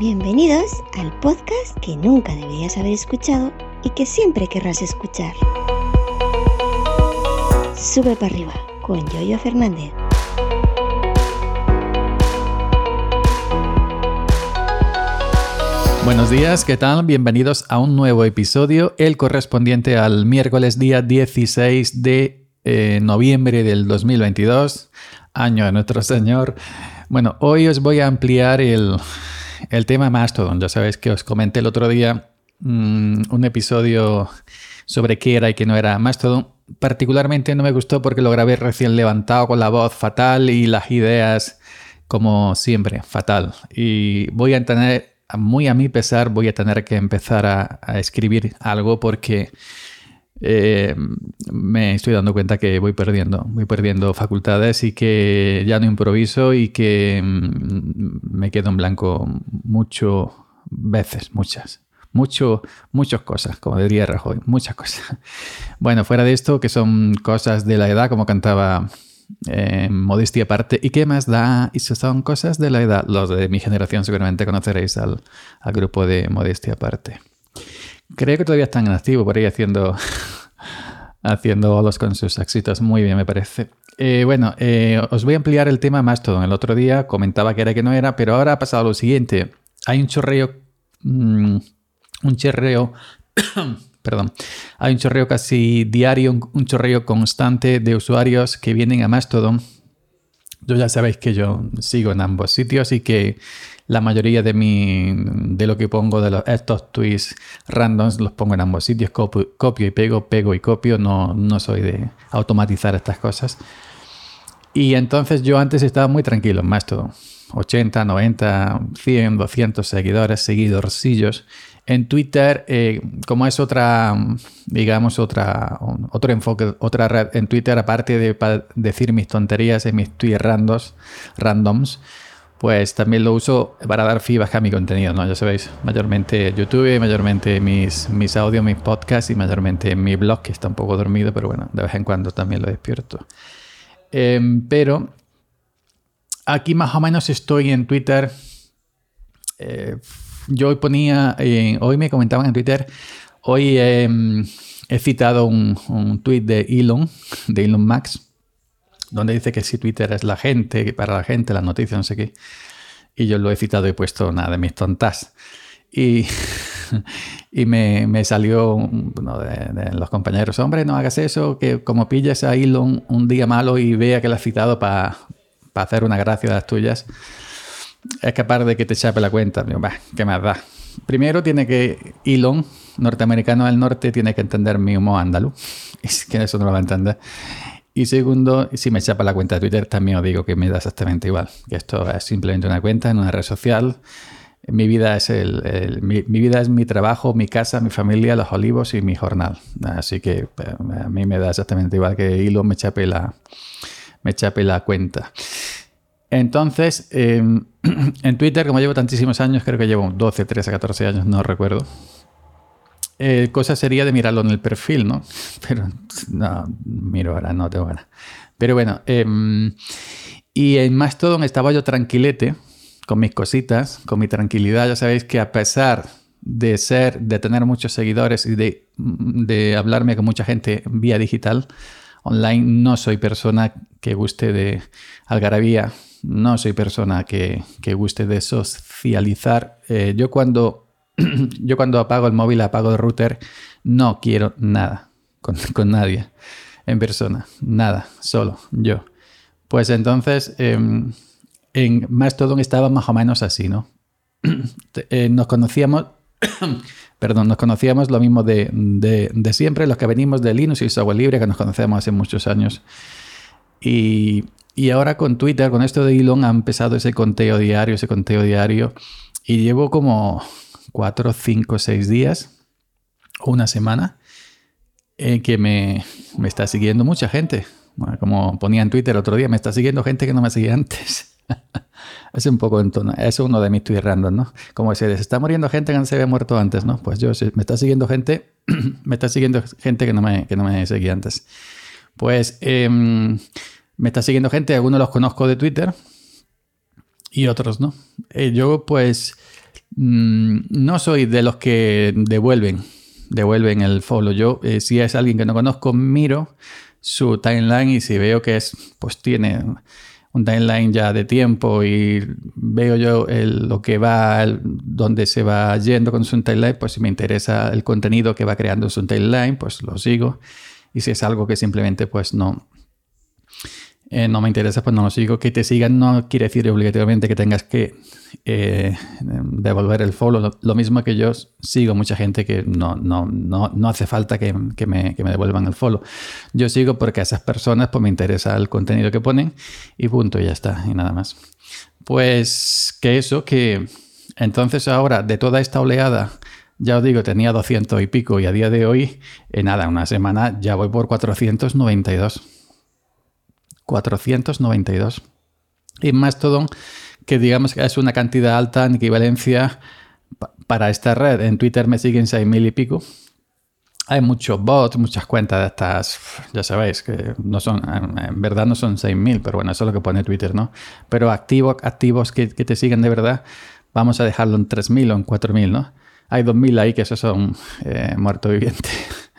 Bienvenidos al podcast que nunca deberías haber escuchado y que siempre querrás escuchar. Sube para arriba con Yoyo Fernández. Buenos días, ¿qué tal? Bienvenidos a un nuevo episodio, el correspondiente al miércoles día 16 de eh, noviembre del 2022, año de nuestro Señor. Bueno, hoy os voy a ampliar el, el tema Mastodon. Ya sabéis que os comenté el otro día mm, un episodio sobre qué era y qué no era Mastodon. Particularmente no me gustó porque lo grabé recién levantado con la voz fatal y las ideas como siempre, fatal. Y voy a tener, muy a mi pesar, voy a tener que empezar a, a escribir algo porque eh, me estoy dando cuenta que voy perdiendo, voy perdiendo facultades y que ya no improviso y que mm, me quedo en blanco mucho veces, muchas. Mucho, muchas cosas, como diría Rajoy, muchas cosas. Bueno, fuera de esto, que son cosas de la edad, como cantaba eh, Modestia aparte. ¿Y qué más da? Y son cosas de la edad. Los de mi generación seguramente conoceréis al, al grupo de Modestia aparte. Creo que todavía están en activo por ahí haciendo, haciendo bolos con sus éxitos. Muy bien, me parece. Eh, bueno, eh, os voy a ampliar el tema más todo. El otro día comentaba que era que no era, pero ahora ha pasado lo siguiente. Hay un chorreo, mm, un chorreo, perdón, hay un chorreo casi diario, un, chorreo constante de usuarios que vienen a Mastodon. Yo ya sabéis que yo sigo en ambos sitios y que la mayoría de, mi, de lo que pongo de estos tweets randoms los pongo en ambos sitios, copio, y pego, pego y copio, no, no soy de automatizar estas cosas. Y entonces yo antes estaba muy tranquilo, más todo. 80, 90, 100, 200 seguidores, seguidorcillos. En Twitter, eh, como es otra, digamos, otra, otro enfoque, otra red en Twitter, aparte de decir mis tonterías en mis tweets randoms, randoms pues también lo uso para dar feedback a mi contenido, ¿no? Ya sabéis, mayormente YouTube, mayormente mis, mis audios, mis podcasts y mayormente mi blog, que está un poco dormido, pero bueno, de vez en cuando también lo despierto. Em, pero aquí más o menos estoy en Twitter. Eh, yo hoy ponía, eh, hoy me comentaban en Twitter, hoy em, he citado un, un tweet de Elon, de Elon Max donde dice que si Twitter es la gente, para la gente, las noticias, no sé qué. Y yo lo he citado y he puesto nada de mis tontas. Y, y me, me, salió uno de, los compañeros, hombre, no hagas eso, que como pillas a Elon un día malo y vea que lo has citado para hacer una gracia de las tuyas, es capaz de que te chape la cuenta. ¿qué da? Primero tiene que Elon, norteamericano del norte, tiene que entender mi humor andaluz. Es que eso no lo va a entender. Y segundo, si me chapa la cuenta de Twitter, también os digo que me da exactamente igual. Que esto es simplemente una cuenta en una red social. Mi vida es el, mi, vida es mi trabajo, mi casa, mi familia, los olivos y mi jornal. Así que pues, a mí me da exactamente igual que Hilo me chape la, me chape la cuenta. Entonces, em, en Twitter, como llevo tantísimos años, creo que llevo 12, 13, 14 años, no recuerdo eh, cosa sería de mirarlo en el perfil, ¿no? Pero no, miro ahora, no tengo ganas. Pero bueno, em, y en Mastodon estaba yo tranquilete con mis cositas, con mi tranquilidad. Ya sabéis que a pesar de ser, de tener muchos seguidores y de, de hablarme con mucha gente vía digital, online, no soy persona que guste de algarabía, no soy persona que, que guste de socializar. Eh, yo cuando yo cuando apago el móvil, apago el router, no quiero nada con, nadie en persona, nada, solo yo. Pues entonces em, en Mastodon estaba más o menos así, ¿no? Eh, nos conocíamos, perdón, nos conocíamos lo mismo de, siempre, los que venimos de Linux y software libre, que nos conocemos hace muchos años. Y, y ahora con Twitter, con esto de Elon, ha empezado ese conteo diario, ese conteo diario. Y llevo como, cuatro, cinco, seis días una semana en que me, está siguiendo mucha gente. como ponía en Twitter el otro día, me está siguiendo gente que no me seguía antes. es un poco en tono, es uno de mis tweets random, ¿no? Como se está muriendo gente que no se había muerto antes, ¿no? Pues yo, me está siguiendo gente, me está siguiendo gente que no me, que no me seguía antes. Pues em, me está siguiendo gente, algunos los conozco de Twitter y otros no. Eh, yo pues mm, no soy de los que devuelven, devuelven el follow. Yo, eh, si es alguien que no conozco, miro su timeline y si veo que es, pues tiene un timeline ya de tiempo y veo yo lo que va, donde se va yendo con su timeline, pues si me interesa el contenido que va creando su timeline, pues lo sigo. Y si es algo que simplemente pues no, eh, no me interesa, pues no lo sigo. Que te sigan no quiere decir obligatoriamente que tengas que eh, devolver el follow. Lo, mismo que yo sigo mucha gente que no, no, no, no hace falta que, que, me, que, me, devuelvan el follow. Yo sigo porque a esas personas pues me interesa el contenido que ponen y punto, y ya está, y nada más. Pues que eso, que entonces ahora de toda esta oleada ya os digo, tenía 200 y pico y a día de hoy, en nada, una semana ya voy por 492. 492. Y Mastodon, que digamos que es una cantidad alta en equivalencia para esta red. En Twitter me siguen 6.000 y pico. Hay muchos bots, muchas cuentas de estas, ya sabéis, que no son, en verdad no son 6.000, pero bueno, eso es lo que pone Twitter, ¿no? Pero activos, activos que, te siguen de verdad, vamos a dejarlo en 3.000 o en 4.000, ¿no? Hay 2.000 ahí que esos son eh, muertos vivientes.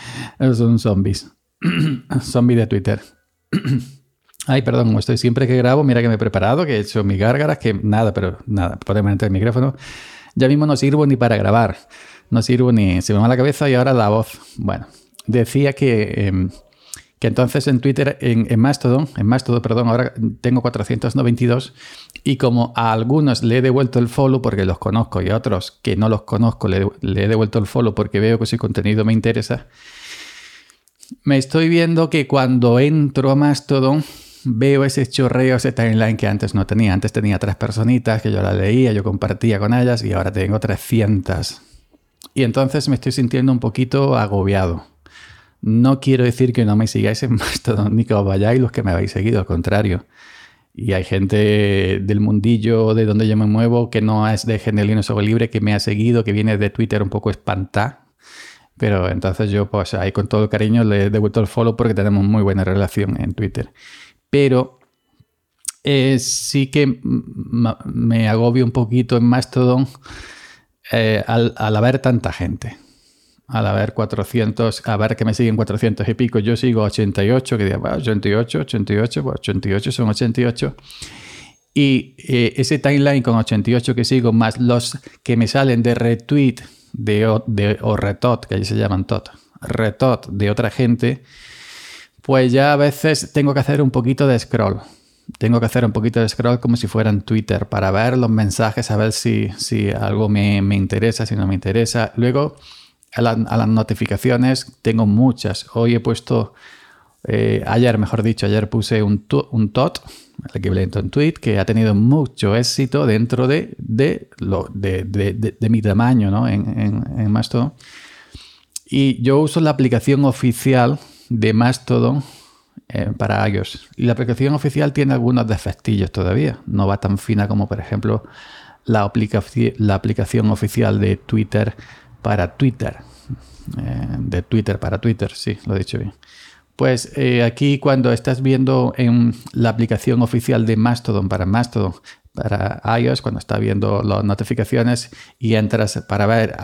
esos son zombies. zombies de Twitter. Ay, perdón, estoy siempre que grabo, mira que me he preparado, que he hecho mis gárgaras, que nada, pero nada, podemos entrar el micrófono. Ya mismo no sirvo ni para grabar, no sirvo ni, se me va la cabeza y ahora la voz. Bueno, decía que, em, que entonces en Twitter, en, Mastodon, en Mastodon, perdón, ahora tengo 492 y como a algunos le he devuelto el follow porque los conozco y a otros que no los conozco le, le he devuelto el follow porque veo que su contenido me interesa, me estoy viendo que cuando entro a Mastodon veo ese chorreo, ese timeline que antes no tenía. Antes tenía tres personitas que yo la leía, yo compartía con ellas y ahora tengo 300. Y entonces me estoy sintiendo un poquito agobiado. No quiero decir que no me sigáis en Mastodon ni que os vayáis los que me habéis seguido, al contrario. Y hay gente del mundillo de donde yo me muevo que no es de Genelino Sogo Libre, que me ha seguido, que viene de Twitter un poco espantá. Pero entonces yo, pues ahí con todo el cariño le he devuelto el follow porque tenemos muy buena relación en Twitter pero eh, sí que me agobio un poquito en Mastodon eh, al, haber tanta gente. Al haber 400, a ver que me siguen 400 y pico, yo sigo 88, que digo, 88, 88, 88 son 88. Y eh, ese timeline con 88 que sigo, más los que me salen de retweet de, de, o retot, que allí se llaman tot, retot de otra gente, pues ya a veces tengo que hacer un poquito de scroll. Tengo que hacer un poquito de scroll como si fuera en Twitter para ver los mensajes, a ver si, si algo me, interesa, si no me interesa. Luego, a, las notificaciones tengo muchas. Hoy he puesto, eh, ayer mejor dicho, ayer puse un, un TOT, el equivalente en tweet, que ha tenido mucho éxito dentro de, de, de, de mi tamaño ¿no? en, en, en Mastodon. Y yo uso la aplicación oficial de Mastodon eh, para iOS. Y la aplicación oficial tiene algunos defectillos todavía. No va tan fina como, por ejemplo, la, aplicación, la aplicación oficial de Twitter para Twitter. Eh, de Twitter para Twitter, sí, lo he dicho bien. Pues eh, aquí cuando estás viendo en la aplicación oficial de Mastodon para Mastodon, para iOS, cuando está viendo las notificaciones y entras para ver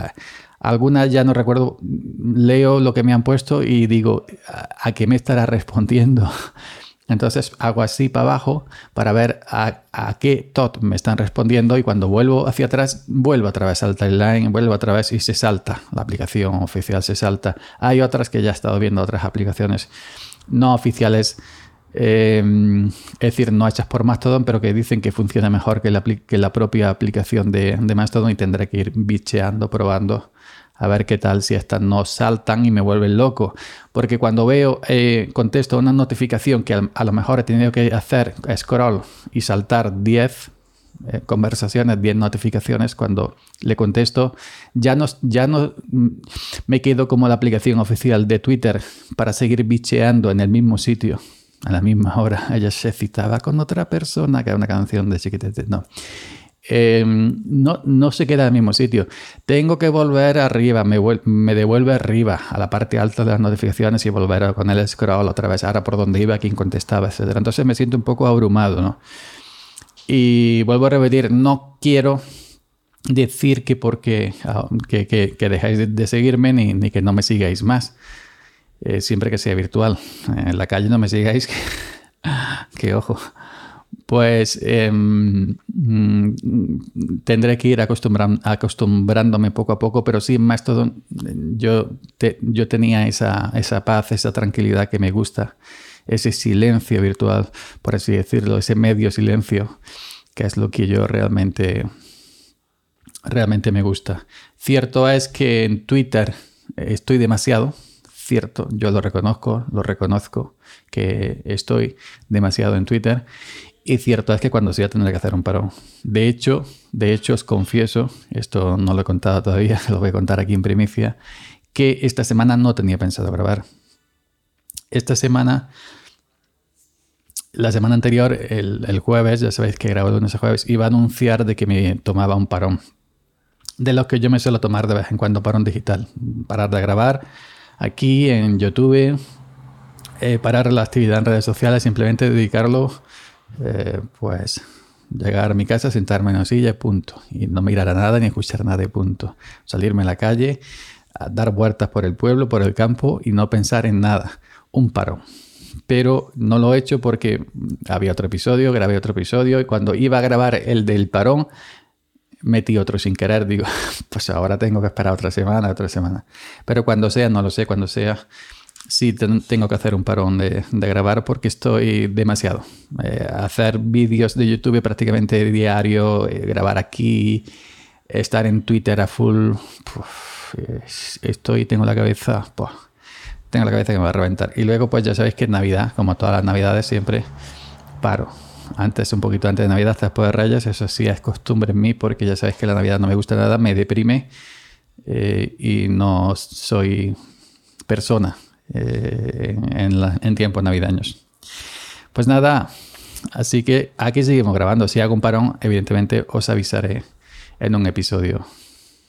algunas ya no recuerdo, leo lo que me han puesto y digo, ¿a, qué me estará respondiendo? Entonces hago así para abajo para ver a, qué tot me están respondiendo y cuando vuelvo hacia atrás, vuelvo a través al timeline, vuelvo a través y se salta. La aplicación oficial se salta. Hay otras que ya he estado viendo, otras aplicaciones no oficiales, em, es decir, no hechas por Mastodon, pero que dicen que funciona mejor que la, que la propia aplicación de, de Mastodon y tendré que ir bicheando, probando a ver qué tal si estas no saltan y me vuelven loco. Porque cuando veo, eh, contesto una notificación que a, lo mejor he tenido que hacer scroll y saltar 10 eh, conversaciones, 10 notificaciones, cuando le contesto, ya no, ya no mm, me quedo como la aplicación oficial de Twitter para seguir bicheando en el mismo sitio a la misma hora. Ella se citaba con otra persona, que era una canción de chiquitete. No. Em, no, no se queda en el mismo sitio. Tengo que volver arriba, me, me, devuelve arriba, a la parte alta de las notificaciones y volver con el scroll otra vez, ahora por donde iba, quien contestaba, etc. Entonces me siento un poco abrumado, ¿no? Y vuelvo a repetir, no quiero decir que porque ah, que, que, dejáis de, seguirme ni, ni, que no me sigáis más. Eh, siempre que sea virtual. En la calle no me sigáis, que, ojo. Pues em, mm, tendré que ir acostumbrándome poco a poco, pero sí, más todo, yo, yo tenía esa, esa paz, esa tranquilidad que me gusta, ese silencio virtual, por así decirlo, ese medio silencio, que es lo que yo realmente realmente me gusta. Cierto es que en Twitter estoy demasiado, cierto, yo lo reconozco, lo reconozco, que estoy demasiado en Twitter. Y cierto es que cuando sea tendré que hacer un parón. De hecho, de hecho os confieso, esto no lo he contado todavía, lo voy a contar aquí en primicia, que esta semana no tenía pensado grabar. Esta semana, la semana anterior, el, el jueves, ya sabéis que grabo lunes a jueves, iba a anunciar de que me tomaba un parón de los que yo me suelo tomar de vez en cuando para un digital. Parar de grabar aquí en YouTube, eh, parar la actividad en redes sociales, simplemente dedicarlo, eh, pues llegar a mi casa, sentarme en una silla punto. Y no mirar a nada ni escuchar nada punto. Salirme a la calle, dar vueltas por el pueblo, por el campo y no pensar en nada. Un parón. Pero no lo he hecho porque había otro episodio, grabé otro episodio y cuando iba a grabar el del parón, metí otro sin querer, digo, pues ahora tengo que esperar otra semana, otra semana. Pero cuando sea, no lo sé, cuando sea, sí tengo que hacer un parón de, grabar porque estoy demasiado. Eh, hacer vídeos de YouTube prácticamente diario, eh, grabar aquí, estar en Twitter a full, estoy, tengo la cabeza, tengo la cabeza que me va a reventar. Y luego pues ya sabéis que es Navidad, como todas las Navidades siempre paro antes, un poquito antes de Navidad, después de Reyes, eso sí es costumbre en mí porque ya sabes que la Navidad no me gusta nada, me deprime eh, y no soy persona eh, en, tiempos navideños. Pues nada, así que aquí seguimos grabando. Si hago un parón, evidentemente os avisaré en un episodio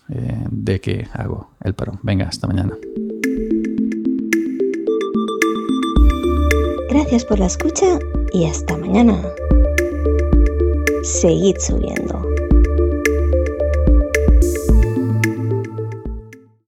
eh, de que hago el parón. Venga, hasta mañana. Gracias por la escucha y hasta mañana seguid subiendo.